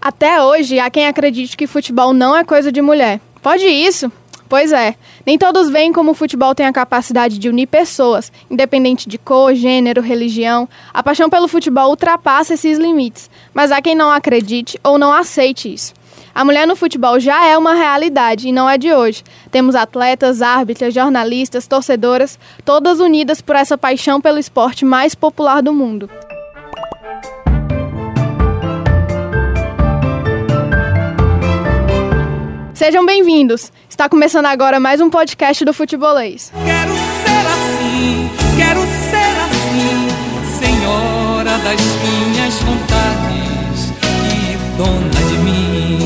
Até hoje, há quem acredite que futebol não é coisa de mulher. Pode isso? Pois é, nem todos veem como o futebol tem a capacidade de unir pessoas, independente de cor, gênero, religião. A paixão pelo futebol ultrapassa esses limites, mas há quem não acredite ou não aceite isso. A mulher no futebol já é uma realidade e não é de hoje. Temos atletas, árbitras, jornalistas, torcedoras, todas unidas por essa paixão pelo esporte mais popular do mundo. Sejam bem-vindos. Está começando agora mais um podcast do Futebolês. Quero ser assim, quero ser assim, senhora das minhas vontades e dona de mim.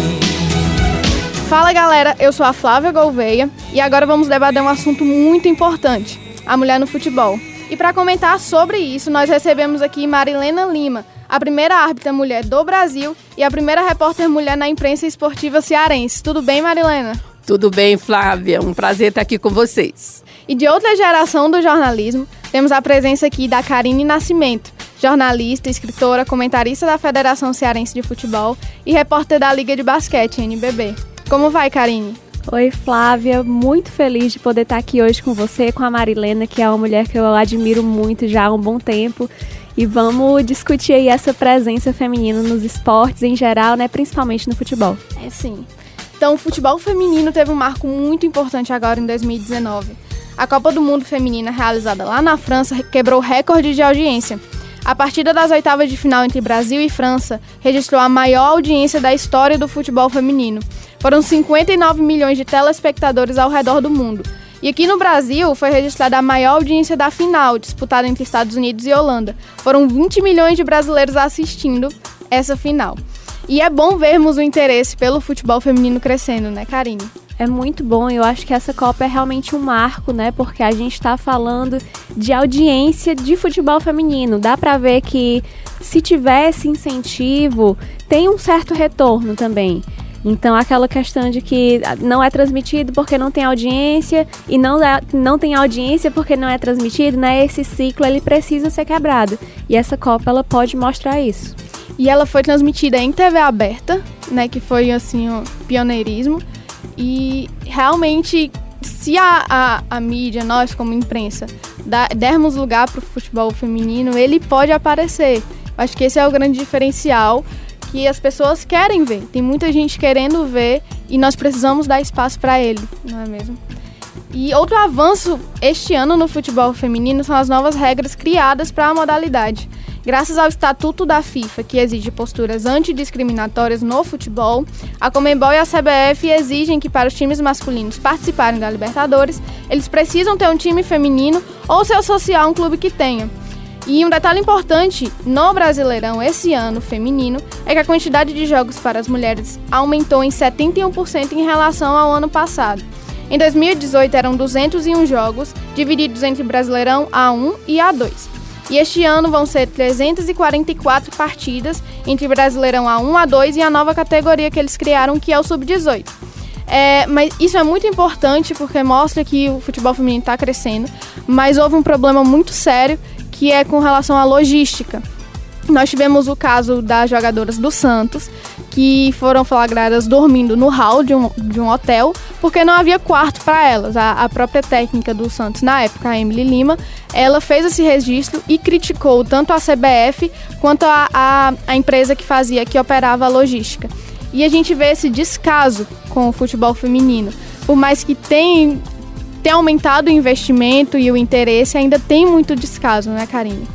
Fala galera, eu sou a Flávia Gouveia e agora vamos debater um assunto muito importante: a mulher no futebol. E para comentar sobre isso, nós recebemos aqui Marilena Lima, a primeira árbitra mulher do Brasil e a primeira repórter mulher na imprensa esportiva cearense. Tudo bem, Marilena? Tudo bem, Flávia. Um prazer estar aqui com vocês. E de outra geração do jornalismo, temos a presença aqui da Karine Nascimento, jornalista, escritora, comentarista da Federação Cearense de Futebol e repórter da Liga de Basquete, NBB. Como vai, Karine? Oi, Flávia. Muito feliz de poder estar aqui hoje com você, com a Marilena, que é uma mulher que eu admiro muito já há um bom tempo e vamos discutir aí essa presença feminina nos esportes em geral, né, principalmente no futebol. É sim. Então, o futebol feminino teve um marco muito importante agora em 2019. A Copa do Mundo Feminina, realizada lá na França, quebrou recorde de audiência. A partida das oitavas de final entre Brasil e França registrou a maior audiência da história do futebol feminino. Foram 59 milhões de telespectadores ao redor do mundo, e aqui no Brasil foi registrada a maior audiência da final, disputada entre Estados Unidos e Holanda. Foram 20 milhões de brasileiros assistindo essa final. E é bom vermos o interesse pelo futebol feminino crescendo, né, Karine? É muito bom, eu acho que essa Copa é realmente um marco, né? Porque a gente está falando de audiência de futebol feminino. Dá para ver que se tivesse incentivo, tem um certo retorno também. Então, aquela questão de que não é transmitido porque não tem audiência e não, é, não tem audiência porque não é transmitido, né? Esse ciclo ele precisa ser quebrado. E essa Copa ela pode mostrar isso. E ela foi transmitida em TV aberta, né? Que foi assim o pioneirismo. E realmente, se a, a, a mídia, nós como imprensa, da, dermos lugar para o futebol feminino, ele pode aparecer. Acho que esse é o grande diferencial que as pessoas querem ver. Tem muita gente querendo ver e nós precisamos dar espaço para ele, não é mesmo? E outro avanço este ano no futebol feminino são as novas regras criadas para a modalidade. Graças ao Estatuto da FIFA, que exige posturas antidiscriminatórias no futebol, a Comembol e a CBF exigem que para os times masculinos participarem da Libertadores, eles precisam ter um time feminino ou se associar a um clube que tenha. E um detalhe importante no Brasileirão esse ano feminino é que a quantidade de jogos para as mulheres aumentou em 71% em relação ao ano passado. Em 2018 eram 201 jogos, divididos entre Brasileirão A1 e A2. E este ano vão ser 344 partidas entre Brasileirão A1, A2 e a nova categoria que eles criaram, que é o Sub-18. É, mas isso é muito importante porque mostra que o futebol feminino está crescendo, mas houve um problema muito sério que é com relação à logística. Nós tivemos o caso das jogadoras do Santos, que foram flagradas dormindo no hall de um, de um hotel, porque não havia quarto para elas. A, a, própria técnica do Santos, na época, a Emily Lima, ela fez esse registro e criticou tanto a CBF quanto a, a, a empresa que fazia, que operava a logística. E a gente vê esse descaso com o futebol feminino. Por mais que tenha tem aumentado o investimento e o interesse, ainda tem muito descaso, né, Karine?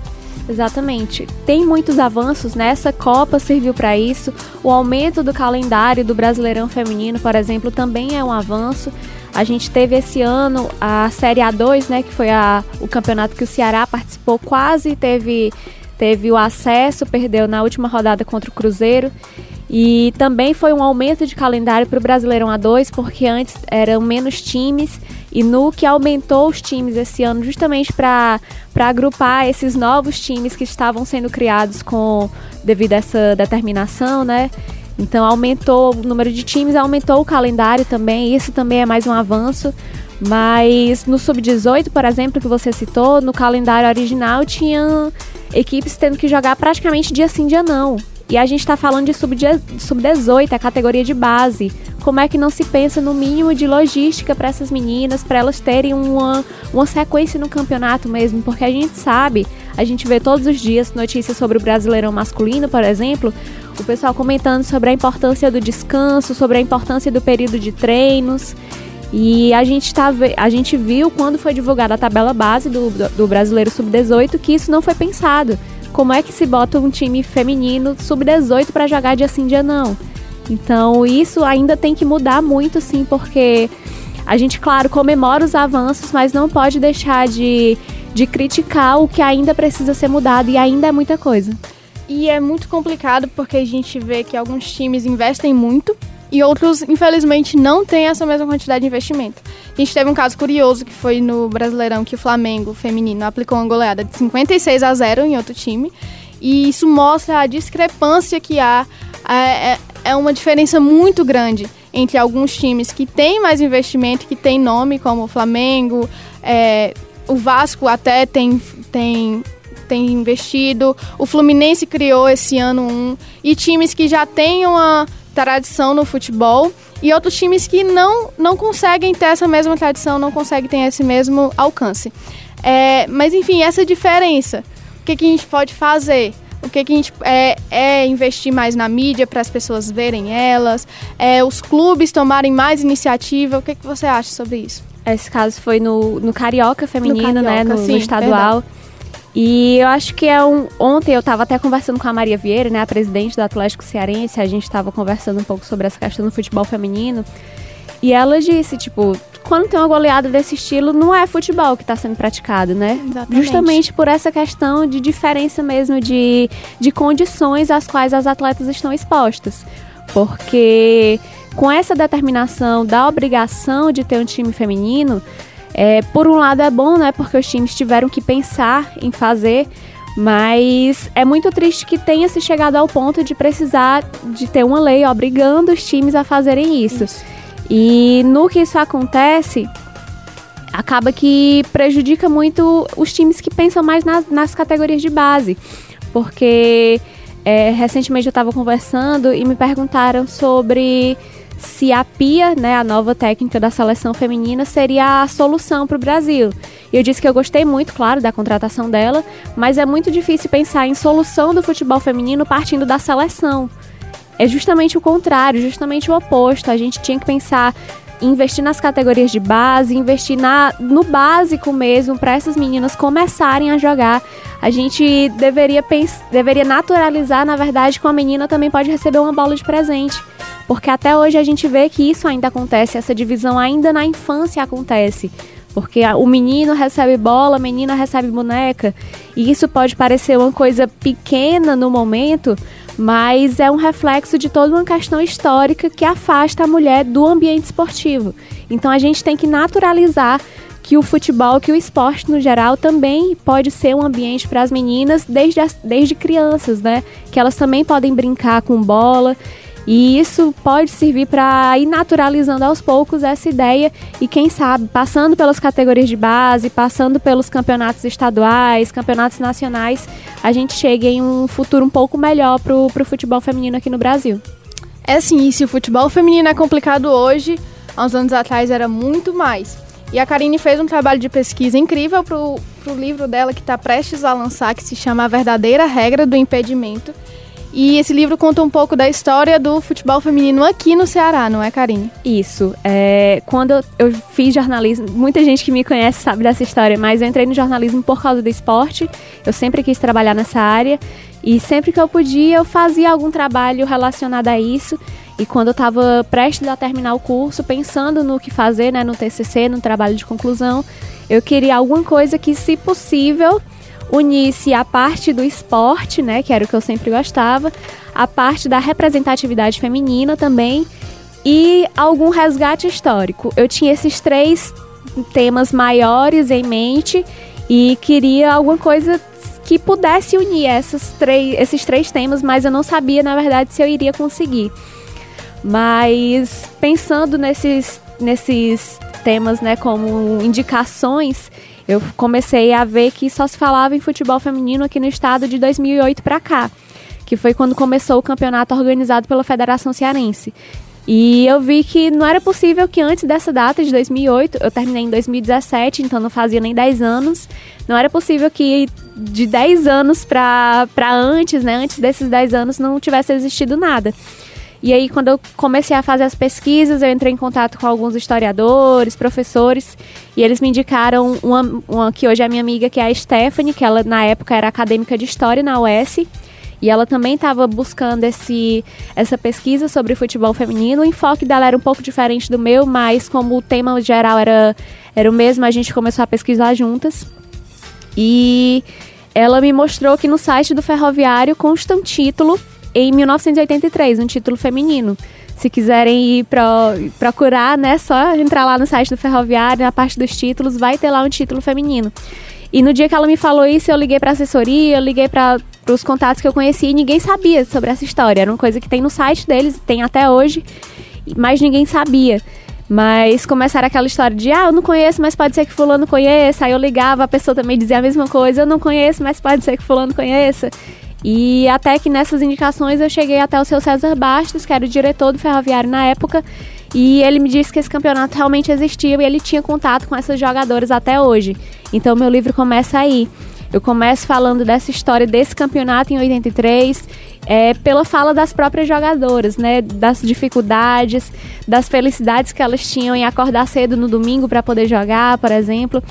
Exatamente. Tem muitos avanços, nessa? Copa serviu para isso. O aumento do calendário do Brasileirão Feminino, por exemplo, também é um avanço. A gente teve esse ano a Série A2, né, que foi a, o campeonato que o Ceará participou, quase teve, teve o acesso, perdeu na última rodada contra o Cruzeiro. E também foi um aumento de calendário para o Brasileirão A2, porque antes eram menos times e no que aumentou os times esse ano justamente para agrupar esses novos times que estavam sendo criados com devido a essa determinação, né? Então aumentou o número de times, aumentou o calendário também, isso também é mais um avanço. Mas no sub-18, por exemplo, que você citou, no calendário original tinha equipes tendo que jogar praticamente dia sim, dia não. E a gente está falando de sub-18, a categoria de base. Como é que não se pensa no mínimo de logística para essas meninas, para elas terem uma, uma sequência no campeonato mesmo? Porque a gente sabe, a gente vê todos os dias notícias sobre o brasileirão masculino, por exemplo, o pessoal comentando sobre a importância do descanso, sobre a importância do período de treinos. E a gente, tá, a gente viu quando foi divulgada a tabela base do, do Brasileiro Sub-18 que isso não foi pensado. Como é que se bota um time feminino sub-18 para jogar dia sim, dia não? Então, isso ainda tem que mudar muito, sim, porque a gente, claro, comemora os avanços, mas não pode deixar de, de criticar o que ainda precisa ser mudado e ainda é muita coisa. E é muito complicado porque a gente vê que alguns times investem muito e outros, infelizmente, não têm essa mesma quantidade de investimento. A gente teve um caso curioso que foi no Brasileirão que o Flamengo feminino aplicou uma goleada de 56 a 0 em outro time. E isso mostra a discrepância que há. É, é, é uma diferença muito grande entre alguns times que têm mais investimento, que têm nome, como o Flamengo, é, o Vasco até tem, tem, tem investido, o Fluminense criou esse ano um, e times que já têm uma tradição no futebol e outros times que não, não conseguem ter essa mesma tradição, não conseguem ter esse mesmo alcance. É, mas enfim, essa diferença, o que, que a gente pode fazer? O que, que a gente é, é investir mais na mídia para as pessoas verem elas, é, os clubes tomarem mais iniciativa. O que, que você acha sobre isso? Esse caso foi no, no Carioca Feminino, no Carioca, né? No, sim, no estadual. Verdade. E eu acho que é um. Ontem eu estava até conversando com a Maria Vieira, né, a presidente do Atlético Cearense, a gente estava conversando um pouco sobre essa questão do futebol feminino. E ela disse, tipo, quando tem uma goleada desse estilo, não é futebol que está sendo praticado, né? Exatamente. Justamente por essa questão de diferença mesmo de, de condições às quais as atletas estão expostas. Porque com essa determinação da obrigação de ter um time feminino, é, por um lado é bom, né? Porque os times tiveram que pensar em fazer, mas é muito triste que tenha se chegado ao ponto de precisar de ter uma lei obrigando os times a fazerem isso. isso. E no que isso acontece, acaba que prejudica muito os times que pensam mais nas, nas categorias de base. Porque é, recentemente eu estava conversando e me perguntaram sobre se a Pia, né, a nova técnica da seleção feminina, seria a solução para o Brasil. E eu disse que eu gostei muito, claro, da contratação dela, mas é muito difícil pensar em solução do futebol feminino partindo da seleção. É justamente o contrário, justamente o oposto. A gente tinha que pensar investir nas categorias de base, investir na, no básico mesmo para essas meninas começarem a jogar. A gente deveria, deveria naturalizar, na verdade, que uma menina também pode receber uma bola de presente. Porque até hoje a gente vê que isso ainda acontece, essa divisão ainda na infância acontece. Porque o menino recebe bola, a menina recebe boneca. E isso pode parecer uma coisa pequena no momento, mas é um reflexo de toda uma questão histórica que afasta a mulher do ambiente esportivo. Então a gente tem que naturalizar que o futebol, que o esporte no geral também pode ser um ambiente para as meninas desde, as, desde crianças, né? Que elas também podem brincar com bola e isso pode servir para ir naturalizando aos poucos essa ideia e, quem sabe, passando pelas categorias de base, passando pelos campeonatos estaduais, campeonatos nacionais, a gente chegue em um futuro um pouco melhor para o futebol feminino aqui no Brasil. É sim, e se o futebol feminino é complicado hoje, há uns anos atrás era muito mais. E a Karine fez um trabalho de pesquisa incrível para o livro dela que está prestes a lançar, que se chama A Verdadeira Regra do Impedimento e esse livro conta um pouco da história do futebol feminino aqui no Ceará, não é, Karine? Isso. É, quando eu fiz jornalismo, muita gente que me conhece sabe dessa história, mas eu entrei no jornalismo por causa do esporte. Eu sempre quis trabalhar nessa área e sempre que eu podia eu fazia algum trabalho relacionado a isso. E quando eu estava prestes a terminar o curso, pensando no que fazer, né, no TCC, no trabalho de conclusão, eu queria alguma coisa que, se possível, unisse a parte do esporte, né, que era o que eu sempre gostava, a parte da representatividade feminina também e algum resgate histórico. Eu tinha esses três temas maiores em mente e queria alguma coisa que pudesse unir essas três, esses três temas, mas eu não sabia, na verdade, se eu iria conseguir. Mas pensando nesses, nesses temas, né, como indicações, eu comecei a ver que só se falava em futebol feminino aqui no estado de 2008 para cá, que foi quando começou o campeonato organizado pela Federação Cearense. E eu vi que não era possível que antes dessa data, de 2008, eu terminei em 2017, então não fazia nem 10 anos, não era possível que de 10 anos para antes, né, antes desses 10 anos, não tivesse existido nada. E aí, quando eu comecei a fazer as pesquisas, eu entrei em contato com alguns historiadores, professores, e eles me indicaram uma, uma que hoje é minha amiga, que é a Stephanie, que ela na época era acadêmica de História na UES, e ela também estava buscando esse, essa pesquisa sobre futebol feminino. O enfoque dela era um pouco diferente do meu, mas como o tema geral era, era o mesmo, a gente começou a pesquisar juntas. E ela me mostrou que no site do Ferroviário consta um título em 1983, um título feminino. Se quiserem ir pro, procurar, né, só entrar lá no site do Ferroviário, na parte dos títulos, vai ter lá um título feminino. E no dia que ela me falou isso, eu liguei para assessoria, eu liguei para os contatos que eu conheci e ninguém sabia sobre essa história. Era uma coisa que tem no site deles, tem até hoje, mas ninguém sabia. Mas começaram aquela história de, ah, eu não conheço, mas pode ser que fulano conheça. Aí eu ligava, a pessoa também dizia a mesma coisa, eu não conheço, mas pode ser que fulano conheça. E até que nessas indicações eu cheguei até o seu César Bastos, que era o diretor do Ferroviário na época, e ele me disse que esse campeonato realmente existia e ele tinha contato com essas jogadoras até hoje. Então meu livro começa aí. Eu começo falando dessa história desse campeonato em 83, é, pela fala das próprias jogadoras, né? Das dificuldades, das felicidades que elas tinham em acordar cedo no domingo para poder jogar, por exemplo.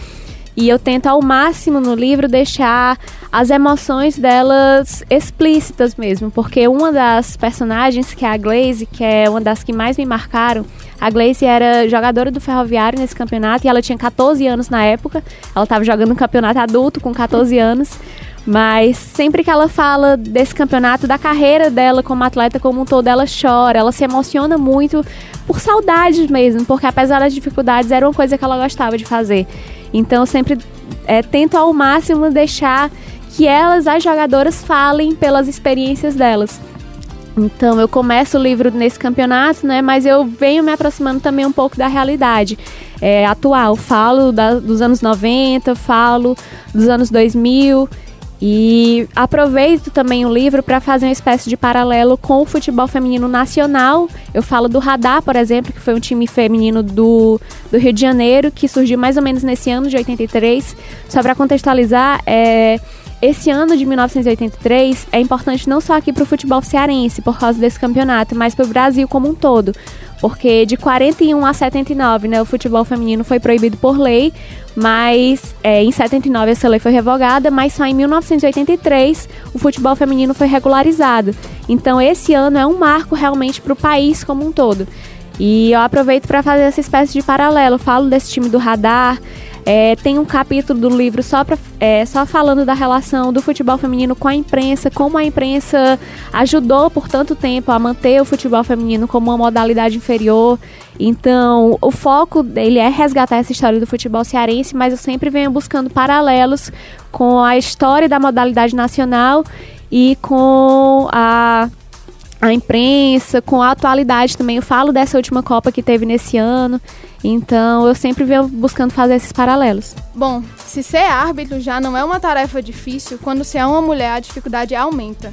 E eu tento ao máximo no livro deixar as emoções delas explícitas mesmo, porque uma das personagens, que é a Glaze, que é uma das que mais me marcaram, a Glaze era jogadora do Ferroviário nesse campeonato e ela tinha 14 anos na época. Ela estava jogando um campeonato adulto com 14 anos. Mas sempre que ela fala desse campeonato, da carreira dela como atleta como um todo, ela chora, ela se emociona muito por saudades mesmo, porque apesar das dificuldades, era uma coisa que ela gostava de fazer. Então eu sempre é, tento ao máximo deixar que elas, as jogadoras, falem pelas experiências delas. Então eu começo o livro nesse campeonato, né? Mas eu venho me aproximando também um pouco da realidade é, atual. Falo da, dos anos 90, falo dos anos 2000 e aproveito também o livro para fazer uma espécie de paralelo com o futebol feminino nacional. Eu falo do Radar, por exemplo, que foi um time feminino do, do Rio de Janeiro, que surgiu mais ou menos nesse ano de 83. Só para contextualizar, é, esse ano de 1983 é importante não só aqui para o futebol cearense, por causa desse campeonato, mas para o Brasil como um todo. Porque de 41 a 79, né, o futebol feminino foi proibido por lei, mas é, em 79 essa lei foi revogada, mas só em 1983 o futebol feminino foi regularizado. Então esse ano é um marco realmente para o país como um todo. E eu aproveito para fazer essa espécie de paralelo. Falo desse time do radar, é, tem um capítulo do livro só, pra, é, só falando da relação do futebol feminino com a imprensa, como a imprensa ajudou por tanto tempo a manter o futebol feminino como uma modalidade inferior. Então, o foco dele é resgatar essa história do futebol cearense, mas eu sempre venho buscando paralelos com a história da modalidade nacional e com a a imprensa, com a atualidade também. Eu falo dessa última Copa que teve nesse ano. Então eu sempre venho buscando fazer esses paralelos. Bom, se ser árbitro já não é uma tarefa difícil, quando se é uma mulher a dificuldade aumenta.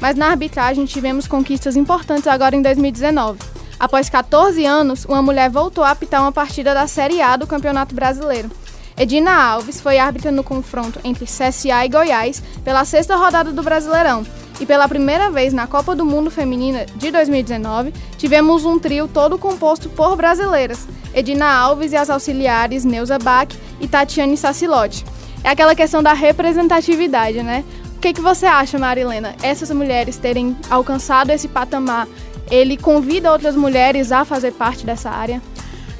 Mas na arbitragem tivemos conquistas importantes agora em 2019. Após 14 anos, uma mulher voltou a apitar uma partida da Série A do Campeonato Brasileiro. Edina Alves foi árbitra no confronto entre CSA e Goiás pela sexta rodada do Brasileirão e pela primeira vez na Copa do Mundo Feminina de 2019, tivemos um trio todo composto por brasileiras, Edina Alves e as auxiliares Neuza Bach e Tatiane Sacilotti. É aquela questão da representatividade, né? O que, que você acha, Marilena? Essas mulheres terem alcançado esse patamar, ele convida outras mulheres a fazer parte dessa área?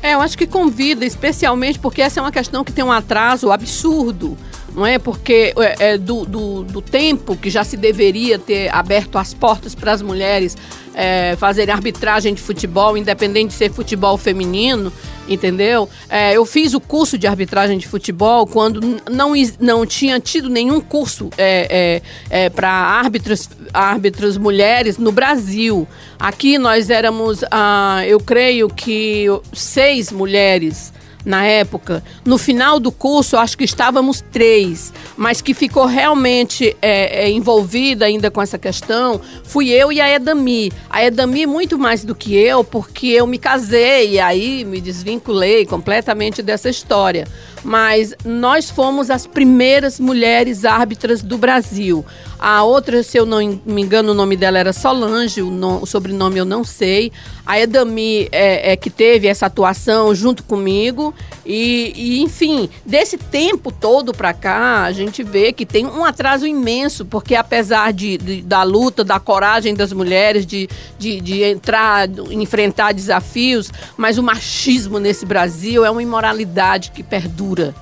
É, eu acho que convida, especialmente porque essa é uma questão que tem um atraso absurdo não é? Porque é, é, do, do, do, tempo que já se deveria ter aberto as portas para as mulheres é, fazerem arbitragem de futebol, independente de ser futebol feminino, entendeu? É, eu fiz o curso de arbitragem de futebol quando não, não tinha tido nenhum curso é, é, para árbitras, árbitras mulheres no Brasil. Aqui nós éramos, ah, eu creio que seis mulheres na época. No final do curso, acho que estávamos três, mas que ficou realmente é, é, envolvida ainda com essa questão, fui eu e a Edami. A Edami muito mais do que eu, porque eu me casei e aí me desvinculei completamente dessa história mas nós fomos as primeiras mulheres árbitras do Brasil. A outra, se eu não me engano, o nome dela era Solange, o, no, o sobrenome eu não sei. A Edami é, é, que teve essa atuação junto comigo. E, e enfim, desse tempo todo para cá, a gente vê que tem um atraso imenso, porque apesar de, de da luta, da coragem das mulheres, de, de, de entrar, enfrentar desafios, mas o machismo nesse Brasil é uma imoralidade que perdura.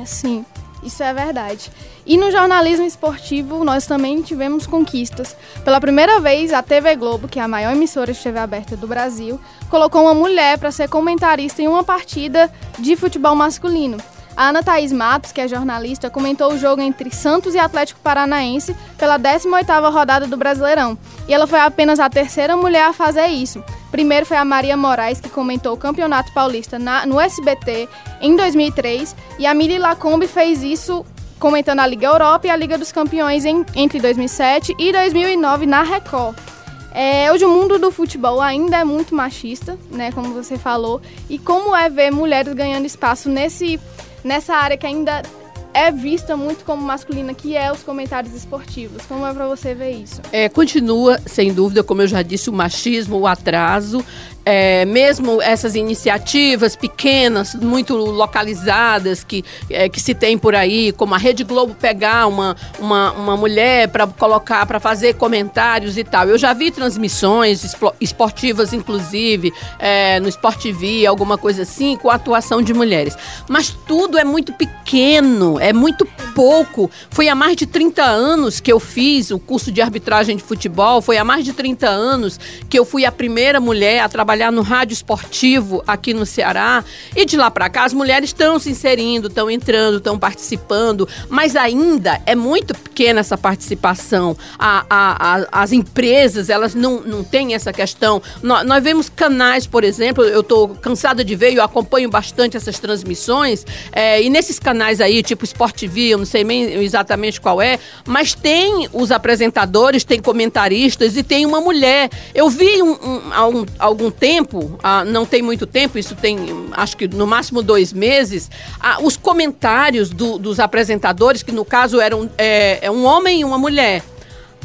É sim. Isso é verdade. E no jornalismo esportivo, nós também tivemos conquistas. Pela primeira vez, a TV Globo, que é a maior emissora de TV aberta do Brasil, colocou uma mulher para ser comentarista em uma partida de futebol masculino. A Ana Thaís Matos, que é jornalista, comentou o jogo entre Santos e Atlético Paranaense pela 18ª rodada do Brasileirão. E ela foi apenas a terceira mulher a fazer isso. Primeiro foi a Maria Moraes, que comentou o Campeonato Paulista na, no SBT em 2003. E a Mili Lacombe fez isso comentando a Liga Europa e a Liga dos Campeões em, entre 2007 e 2009 na Record. É, hoje o mundo do futebol ainda é muito machista, né, como você falou, e como é ver mulheres ganhando espaço nesse nessa área que ainda é vista muito como masculina, que é os comentários esportivos. Como é para você ver isso? É, continua, sem dúvida, como eu já disse, o machismo, o atraso é, mesmo essas iniciativas pequenas, muito localizadas, que, é, que se tem por aí, como a Rede Globo pegar uma, uma, uma mulher para colocar, para fazer comentários e tal. Eu já vi transmissões esportivas, inclusive, é, no Sport alguma coisa assim, com a atuação de mulheres. Mas tudo é muito pequeno, é muito pouco. Foi há mais de 30 anos que eu fiz o curso de arbitragem de futebol, foi há mais de 30 anos que eu fui a primeira mulher a trabalhar trabalhar no rádio esportivo aqui no Ceará. E de lá para cá, as mulheres estão se inserindo, estão entrando, estão participando, mas ainda é muito pequena essa participação. A, a, a, as empresas, elas não, não têm essa questão. Nós, nós vemos canais, por exemplo, eu estou cansada de ver, eu acompanho bastante essas transmissões, é, e nesses canais aí, tipo Sport TV, eu não sei exatamente qual é, mas tem os apresentadores, tem comentaristas e tem uma mulher. Eu vi um, um, um algum tempo tempo, ah, não tem muito tempo, isso tem acho que no máximo dois meses, ah, os comentários do, dos apresentadores, que no caso eram é, é um homem e uma mulher,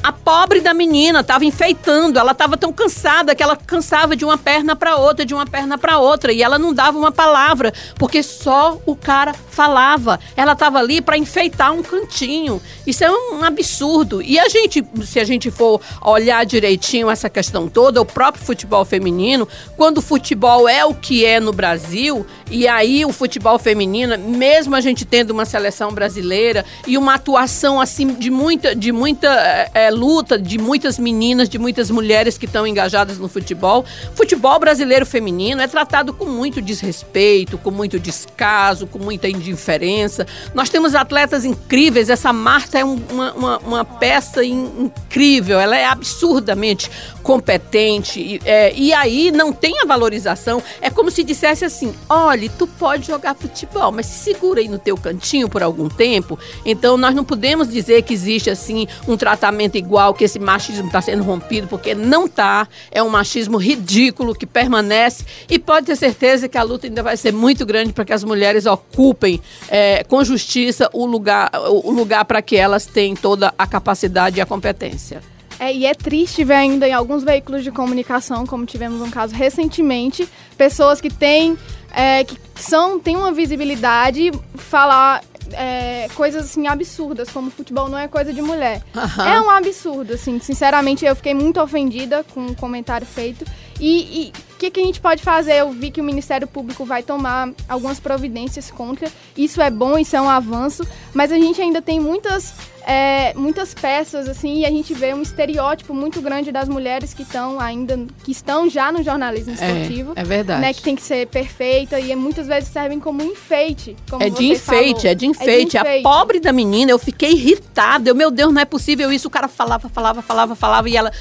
a pobre da menina estava enfeitando, ela estava tão cansada que ela cansava de uma perna para outra, de uma perna para outra, e ela não dava uma palavra, porque só o cara falava. Ela estava ali para enfeitar um cantinho. Isso é um absurdo. E a gente, se a gente for olhar direitinho essa questão toda, o próprio futebol feminino, quando o futebol é o que é no Brasil, e aí o futebol feminino, mesmo a gente tendo uma seleção brasileira e uma atuação assim de muita de muita é, luta de muitas meninas, de muitas mulheres que estão engajadas no futebol. Futebol brasileiro feminino é tratado com muito desrespeito, com muito descaso, com muita indiferença. Nós temos atletas incríveis. Essa Marta é um, uma, uma, uma, peça in, incrível, ela é absurdamente competente. E, é, e aí não tem a valorização. É como se dissesse assim: olha, tu pode jogar futebol, mas se segura aí no teu cantinho por algum tempo. Então nós não podemos dizer que existe assim um tratamento igual, que esse machismo está sendo rompido, porque não está. É um machismo ridículo que permanece e pode ter certeza que a luta ainda vai ser muito grande para que as mulheres ocupem é, com justiça o lugar, o lugar para que elas tenham toda a capacidade e a competência. É, e é triste ver ainda em alguns veículos de comunicação, como tivemos um caso recentemente, pessoas que têm, é, que são, têm uma visibilidade, falar é, coisas assim absurdas, como futebol não é coisa de mulher. Uhum. É um absurdo, assim. Sinceramente, eu fiquei muito ofendida com o comentário feito. E o que, que a gente pode fazer? Eu vi que o Ministério Público vai tomar algumas providências contra. Isso é bom, isso é um avanço, mas a gente ainda tem muitas é, muitas peças assim e a gente vê um estereótipo muito grande das mulheres que estão ainda que estão já no jornalismo é, esportivo é, é verdade né que tem que ser perfeita e muitas vezes servem como enfeite como é de enfeite é de enfeite é de enfeite. a pobre da menina eu fiquei irritada eu meu Deus não é possível isso o cara falava falava falava falava e ela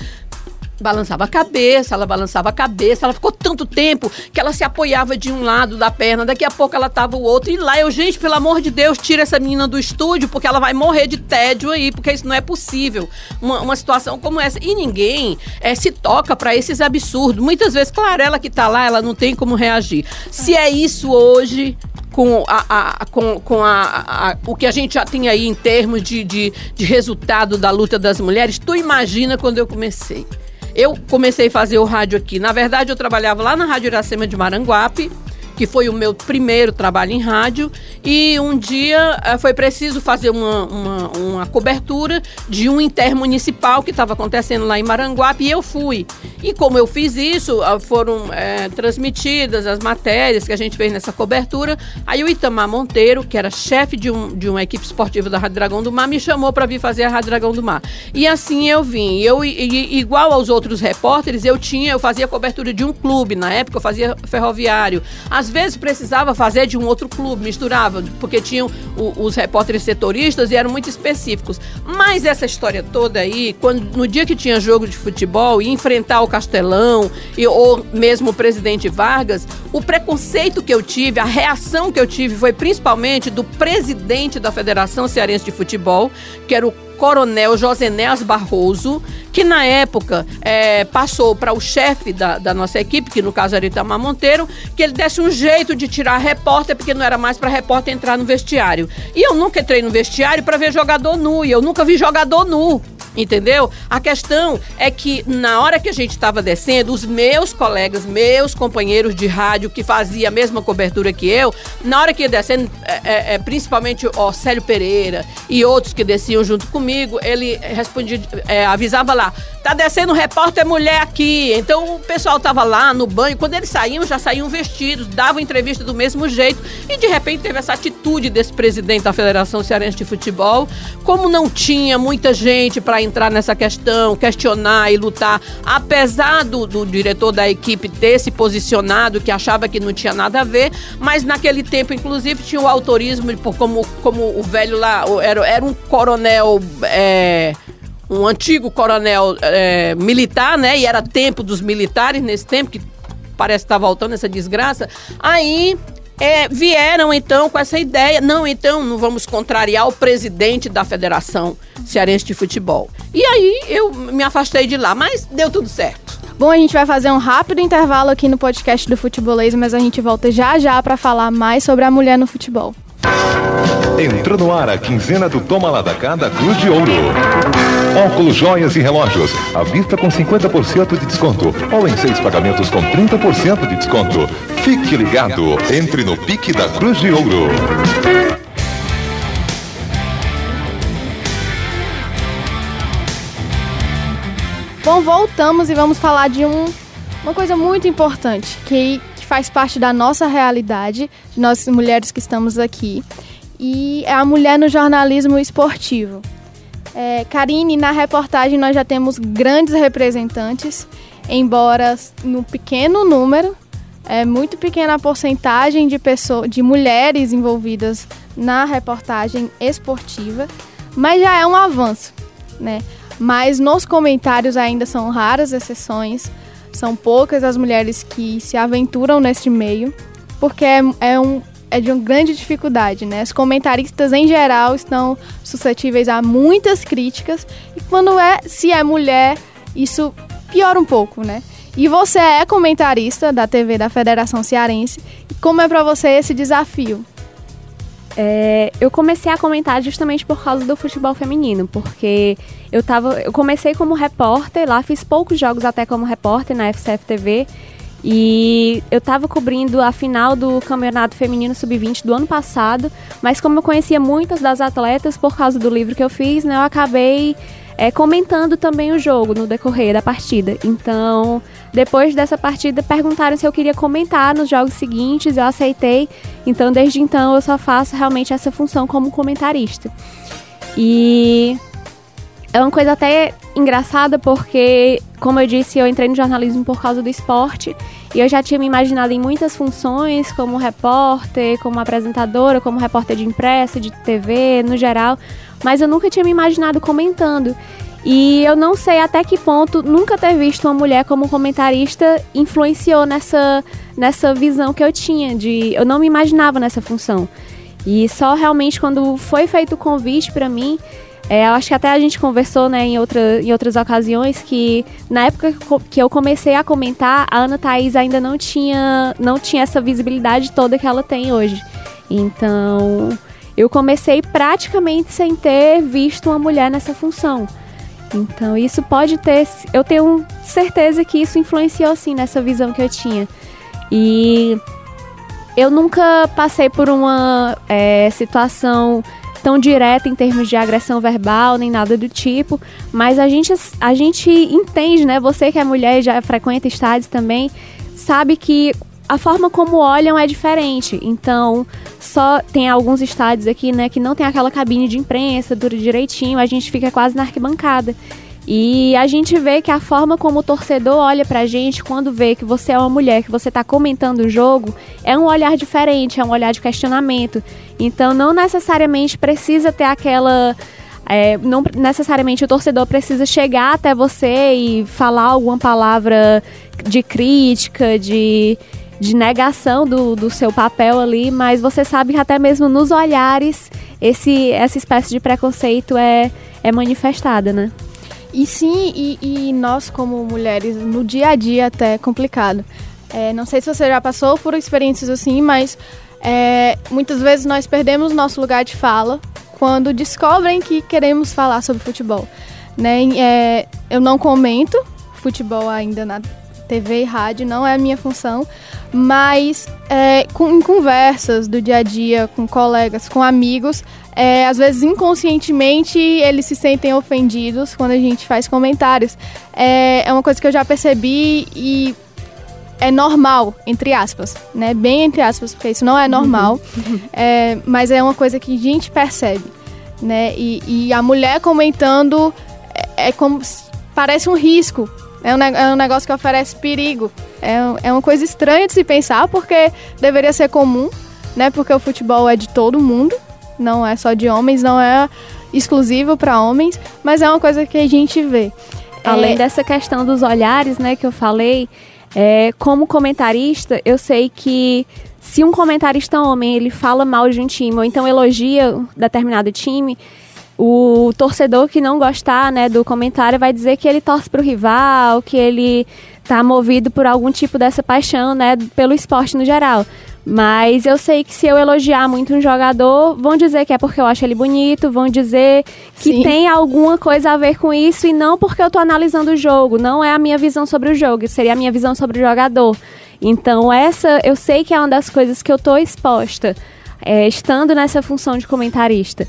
balançava a cabeça, ela balançava a cabeça, ela ficou tanto tempo que ela se apoiava de um lado da perna, daqui a pouco ela tava o outro, e lá eu, gente, pelo amor de Deus, tira essa menina do estúdio, porque ela vai morrer de tédio aí, porque isso não é possível, uma, uma situação como essa. E ninguém é, se toca para esses absurdos. Muitas vezes, claro, ela que tá lá, ela não tem como reagir. Se é isso hoje, com, a, a, com, com a, a, o que a gente já tem aí em termos de, de, de resultado da luta das mulheres, tu imagina quando eu comecei. Eu comecei a fazer o rádio aqui. Na verdade, eu trabalhava lá na Rádio Iracema de Maranguape que foi o meu primeiro trabalho em rádio. E um dia uh, foi preciso fazer uma, uma, uma, cobertura de um intermunicipal que estava acontecendo lá em Maranguape e eu fui. E como eu fiz isso, uh, foram uh, transmitidas as matérias que a gente fez nessa cobertura. Aí o Itamar Monteiro, que era chefe de, um, de uma equipe esportiva da Rádio Dragão do Mar, me chamou para vir fazer a Rádio Dragão do Mar. E assim eu vim. Eu, e, igual aos outros repórteres, eu tinha, eu fazia cobertura de um clube. Na época eu fazia ferroviário. Às vezes precisava fazer de um outro clube, misturava, porque tinham o, os repórteres setoristas e eram muito específicos. Mas essa história toda aí, quando no dia que tinha jogo de futebol e enfrentar o Castelão e, ou mesmo o presidente Vargas, o preconceito que eu tive, a reação que eu tive foi principalmente do presidente da Federação Cearense de Futebol, que era o Coronel Josenéas Barroso, que na época é, passou para o chefe da, da, nossa equipe, que no caso era Itamar Monteiro, que ele desse um jeito de tirar repórter, porque não era mais para repórter entrar no vestiário. E eu nunca entrei no vestiário para ver jogador nu, e eu nunca vi jogador nu. Entendeu? A questão é que na hora que a gente estava descendo, os meus colegas, meus companheiros de rádio que faziam a mesma cobertura que eu, na hora que ia descendo, é, é, é principalmente o Célio Pereira e outros que desciam junto comigo, ele respondia, é, avisava lá, tá descendo um repórter mulher aqui. Então o pessoal tava lá no banho, quando eles saíam, já saíam vestidos, davam entrevista do mesmo jeito e de repente teve essa atitude desse presidente da Federação Cearense de Futebol, como não tinha muita gente para entrar nessa questão, questionar e lutar, apesar do, do diretor da equipe ter se posicionado, que achava que não tinha nada a ver, mas naquele tempo, inclusive, tinha o autorismo, como, como o velho lá, era, era um coronel. É, um antigo coronel é, militar, né? E era tempo dos militares nesse tempo, que parece estar tá voltando essa desgraça. Aí é, vieram então com essa ideia. Não, então não vamos contrariar o presidente da Federação Cearense de Futebol. E aí eu me afastei de lá, mas deu tudo certo. Bom, a gente vai fazer um rápido intervalo aqui no podcast do Futebolês, mas a gente volta já já para falar mais sobre a mulher no futebol. Entrou no ar a quinzena do Toma Lá da Cá da Cruz de Ouro. Óculos, joias e relógios. À vista com 50% de desconto. Ou em seis pagamentos com 30% de desconto. Fique ligado. Entre no pique da Cruz de Ouro. Bom, voltamos e vamos falar de um, uma coisa muito importante que, que faz parte da nossa realidade, de nós mulheres que estamos aqui, e é a mulher no jornalismo esportivo. É, Karine, na reportagem nós já temos grandes representantes, embora no pequeno número, é muito pequena a porcentagem de, pessoas, de mulheres envolvidas na reportagem esportiva, mas já é um avanço, né? Mas nos comentários ainda são raras exceções, são poucas as mulheres que se aventuram neste meio, porque é, é um, é de uma grande dificuldade, né? Os comentaristas em geral estão suscetíveis a muitas críticas e quando é se é mulher, isso piora um pouco, né? E você é comentarista da TV da Federação Cearense. Como é para você esse desafio? É, eu comecei a comentar justamente por causa do futebol feminino, porque eu tava, eu comecei como repórter lá, fiz poucos jogos até como repórter na FCF TV e eu estava cobrindo a final do Campeonato Feminino Sub-20 do ano passado, mas como eu conhecia muitas das atletas por causa do livro que eu fiz, né, eu acabei é, comentando também o jogo no decorrer da partida. Então, depois dessa partida, perguntaram se eu queria comentar nos jogos seguintes, eu aceitei. Então, desde então, eu só faço realmente essa função como comentarista. E é uma coisa até engraçada porque, como eu disse, eu entrei no jornalismo por causa do esporte e eu já tinha me imaginado em muitas funções, como repórter, como apresentadora, como repórter de impressa, de TV, no geral, mas eu nunca tinha me imaginado comentando. E eu não sei até que ponto nunca ter visto uma mulher como comentarista influenciou nessa, nessa visão que eu tinha de eu não me imaginava nessa função. E só realmente quando foi feito o convite para mim, é, eu acho que até a gente conversou né, em, outra, em outras ocasiões que na época que eu comecei a comentar, a Ana Thaís ainda não tinha, não tinha essa visibilidade toda que ela tem hoje. Então eu comecei praticamente sem ter visto uma mulher nessa função. Então, isso pode ter. Eu tenho certeza que isso influenciou sim nessa visão que eu tinha. E eu nunca passei por uma é, situação tão direta em termos de agressão verbal, nem nada do tipo, mas a gente, a gente entende, né? Você que é mulher e já frequenta estádios também, sabe que a forma como olham é diferente. Então, só tem alguns estádios aqui, né, que não tem aquela cabine de imprensa, dura direitinho, a gente fica quase na arquibancada. E a gente vê que a forma como o torcedor olha pra gente quando vê que você é uma mulher, que você tá comentando o jogo, é um olhar diferente, é um olhar de questionamento. Então não necessariamente precisa ter aquela. É, não necessariamente o torcedor precisa chegar até você e falar alguma palavra de crítica, de de negação do, do seu papel ali, mas você sabe que até mesmo nos olhares esse, essa espécie de preconceito é, é manifestada, né? E sim, e, e nós como mulheres, no dia a dia até é complicado. É, não sei se você já passou por experiências assim, mas é, muitas vezes nós perdemos nosso lugar de fala quando descobrem que queremos falar sobre futebol. Né? É, eu não comento futebol ainda na TV e rádio, não é a minha função, mas é, com, em conversas do dia a dia, com colegas, com amigos, é, às vezes inconscientemente eles se sentem ofendidos quando a gente faz comentários. É, é uma coisa que eu já percebi e é normal, entre aspas, né? Bem entre aspas, porque isso não é normal, é, mas é uma coisa que a gente percebe, né? E, e a mulher comentando é, é como parece um risco é um, é um negócio que oferece perigo. É, é uma coisa estranha de se pensar, porque deveria ser comum, né? Porque o futebol é de todo mundo, não é só de homens, não é exclusivo para homens, mas é uma coisa que a gente vê. Além é... dessa questão dos olhares, né, que eu falei, é, como comentarista, eu sei que se um comentarista homem ele fala mal de um time ou então elogia determinado time, o torcedor que não gostar né, do comentário vai dizer que ele torce para o rival, que ele está movido por algum tipo dessa paixão né, pelo esporte no geral. Mas eu sei que se eu elogiar muito um jogador, vão dizer que é porque eu acho ele bonito, vão dizer que Sim. tem alguma coisa a ver com isso e não porque eu estou analisando o jogo. Não é a minha visão sobre o jogo, seria a minha visão sobre o jogador. Então, essa eu sei que é uma das coisas que eu estou exposta, é, estando nessa função de comentarista.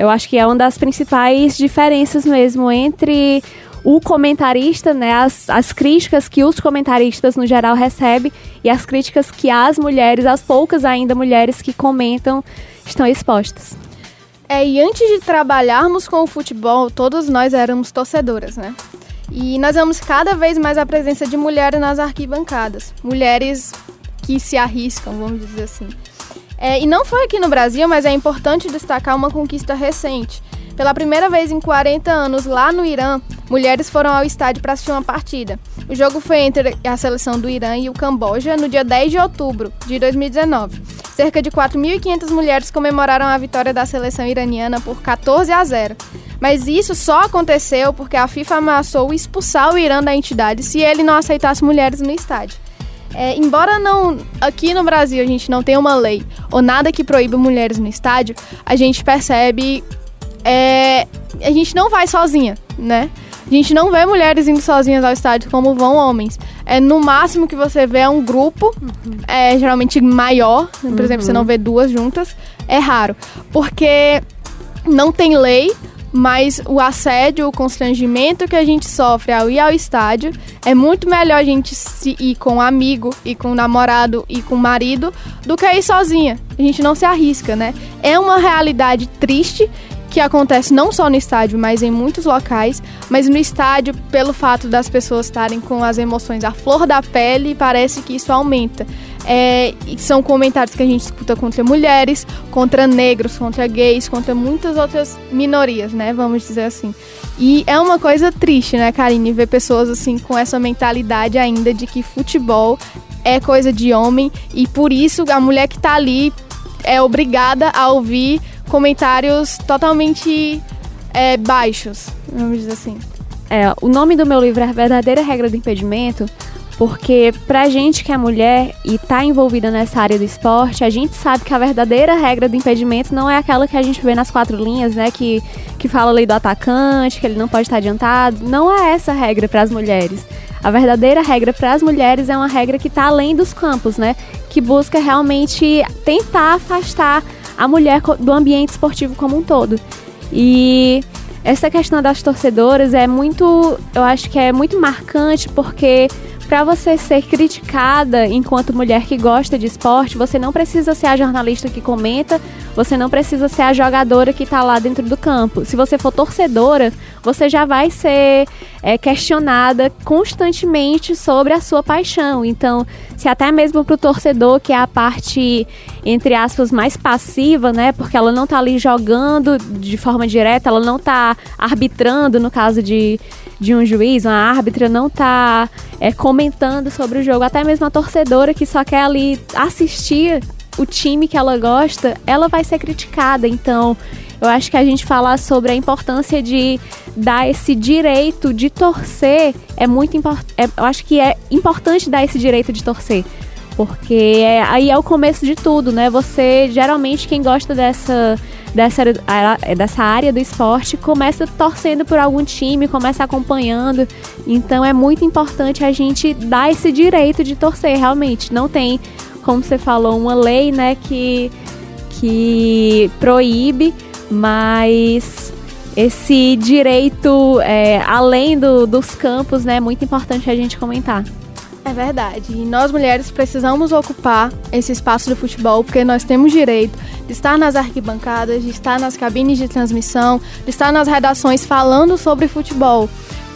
Eu acho que é uma das principais diferenças mesmo entre o comentarista, né, as, as críticas que os comentaristas no geral recebem e as críticas que as mulheres, as poucas ainda mulheres que comentam, estão expostas. É, e antes de trabalharmos com o futebol, todos nós éramos torcedoras, né? E nós vemos cada vez mais a presença de mulheres nas arquibancadas. Mulheres que se arriscam, vamos dizer assim. É, e não foi aqui no Brasil, mas é importante destacar uma conquista recente. Pela primeira vez em 40 anos, lá no Irã, mulheres foram ao estádio para assistir uma partida. O jogo foi entre a seleção do Irã e o Camboja no dia 10 de outubro de 2019. Cerca de 4.500 mulheres comemoraram a vitória da seleção iraniana por 14 a 0. Mas isso só aconteceu porque a FIFA ameaçou expulsar o Irã da entidade se ele não aceitasse mulheres no estádio. É, embora não aqui no Brasil a gente não tenha uma lei ou nada que proíba mulheres no estádio, a gente percebe é, a gente não vai sozinha, né? A gente não vê mulheres indo sozinhas ao estádio como vão homens. É no máximo que você vê é um grupo, uhum. é geralmente maior. Por uhum. exemplo, você não vê duas juntas. É raro, porque não tem lei mas o assédio, o constrangimento que a gente sofre ao ir ao estádio, é muito melhor a gente ir com um amigo, e com um namorado e com um marido, do que ir sozinha. A gente não se arrisca, né? É uma realidade triste que acontece não só no estádio, mas em muitos locais. Mas no estádio, pelo fato das pessoas estarem com as emoções à flor da pele, parece que isso aumenta. É, são comentários que a gente escuta contra mulheres, contra negros, contra gays, contra muitas outras minorias, né? Vamos dizer assim. E é uma coisa triste, né, Karine, ver pessoas assim com essa mentalidade ainda de que futebol é coisa de homem e por isso a mulher que tá ali é obrigada a ouvir comentários totalmente é, baixos, vamos dizer assim. É, o nome do meu livro é Verdadeira Regra do Impedimento, porque pra gente que é mulher e tá envolvida nessa área do esporte, a gente sabe que a verdadeira regra do impedimento não é aquela que a gente vê nas quatro linhas, né? Que, que fala a lei do atacante, que ele não pode estar adiantado. Não é essa regra para as mulheres. A verdadeira regra para as mulheres é uma regra que está além dos campos, né? Que busca realmente tentar afastar a mulher do ambiente esportivo como um todo. E essa questão das torcedoras é muito, eu acho que é muito marcante porque para você ser criticada enquanto mulher que gosta de esporte, você não precisa ser a jornalista que comenta, você não precisa ser a jogadora que está lá dentro do campo. Se você for torcedora, você já vai ser é, questionada constantemente sobre a sua paixão. Então, se até mesmo para o torcedor, que é a parte, entre aspas, mais passiva, né? Porque ela não está ali jogando de forma direta, ela não está arbitrando, no caso de de um juiz, uma árbitra, não está é, comentando sobre o jogo, até mesmo a torcedora que só quer ali assistir o time que ela gosta, ela vai ser criticada. Então, eu acho que a gente falar sobre a importância de dar esse direito de torcer é muito importante. É, eu acho que é importante dar esse direito de torcer. Porque é, aí é o começo de tudo, né? Você, geralmente, quem gosta dessa dessa, dessa área do esporte começa torcendo por algum time, começa acompanhando. Então é muito importante a gente dar esse direito de torcer, realmente. Não tem, como você falou, uma lei né, que, que proíbe, mas esse direito é, além do, dos campos né, é muito importante a gente comentar. É verdade. E nós mulheres precisamos ocupar esse espaço do futebol porque nós temos direito de estar nas arquibancadas, de estar nas cabines de transmissão, de estar nas redações falando sobre futebol.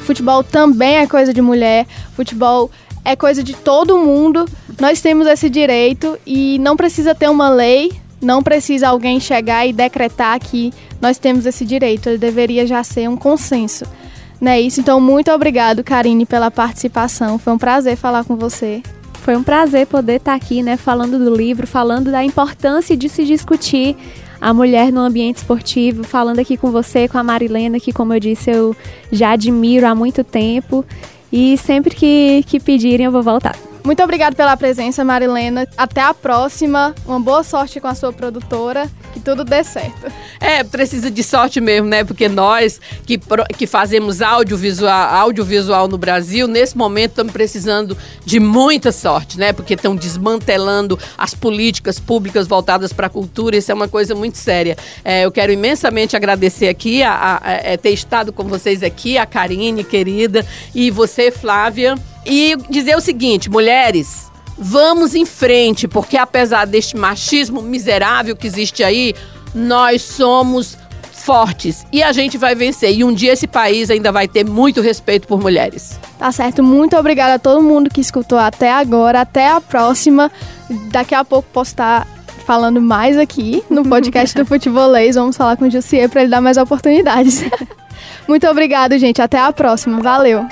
Futebol também é coisa de mulher, futebol é coisa de todo mundo. Nós temos esse direito e não precisa ter uma lei, não precisa alguém chegar e decretar que nós temos esse direito. Ele deveria já ser um consenso. Não é isso? Então, muito obrigado, Karine, pela participação. Foi um prazer falar com você. Foi um prazer poder estar aqui, né, falando do livro, falando da importância de se discutir a mulher no ambiente esportivo, falando aqui com você, com a Marilena, que, como eu disse, eu já admiro há muito tempo. E sempre que, que pedirem, eu vou voltar. Muito obrigada pela presença, Marilena. Até a próxima. Uma boa sorte com a sua produtora. Que tudo dê certo. É, precisa de sorte mesmo, né? Porque nós que, que fazemos audiovisual, audiovisual no Brasil, nesse momento estamos precisando de muita sorte, né? Porque estão desmantelando as políticas públicas voltadas para a cultura. Isso é uma coisa muito séria. É, eu quero imensamente agradecer aqui a, a, a, é, ter estado com vocês aqui, a Karine, querida, e você, Flávia. E dizer o seguinte, mulheres, vamos em frente, porque apesar deste machismo miserável que existe aí, nós somos fortes e a gente vai vencer. E um dia esse país ainda vai ter muito respeito por mulheres. Tá certo. Muito obrigada a todo mundo que escutou até agora. Até a próxima. Daqui a pouco posso estar falando mais aqui no podcast do Futebolês. Vamos falar com o Jussier para ele dar mais oportunidades. muito obrigado, gente. Até a próxima. Valeu.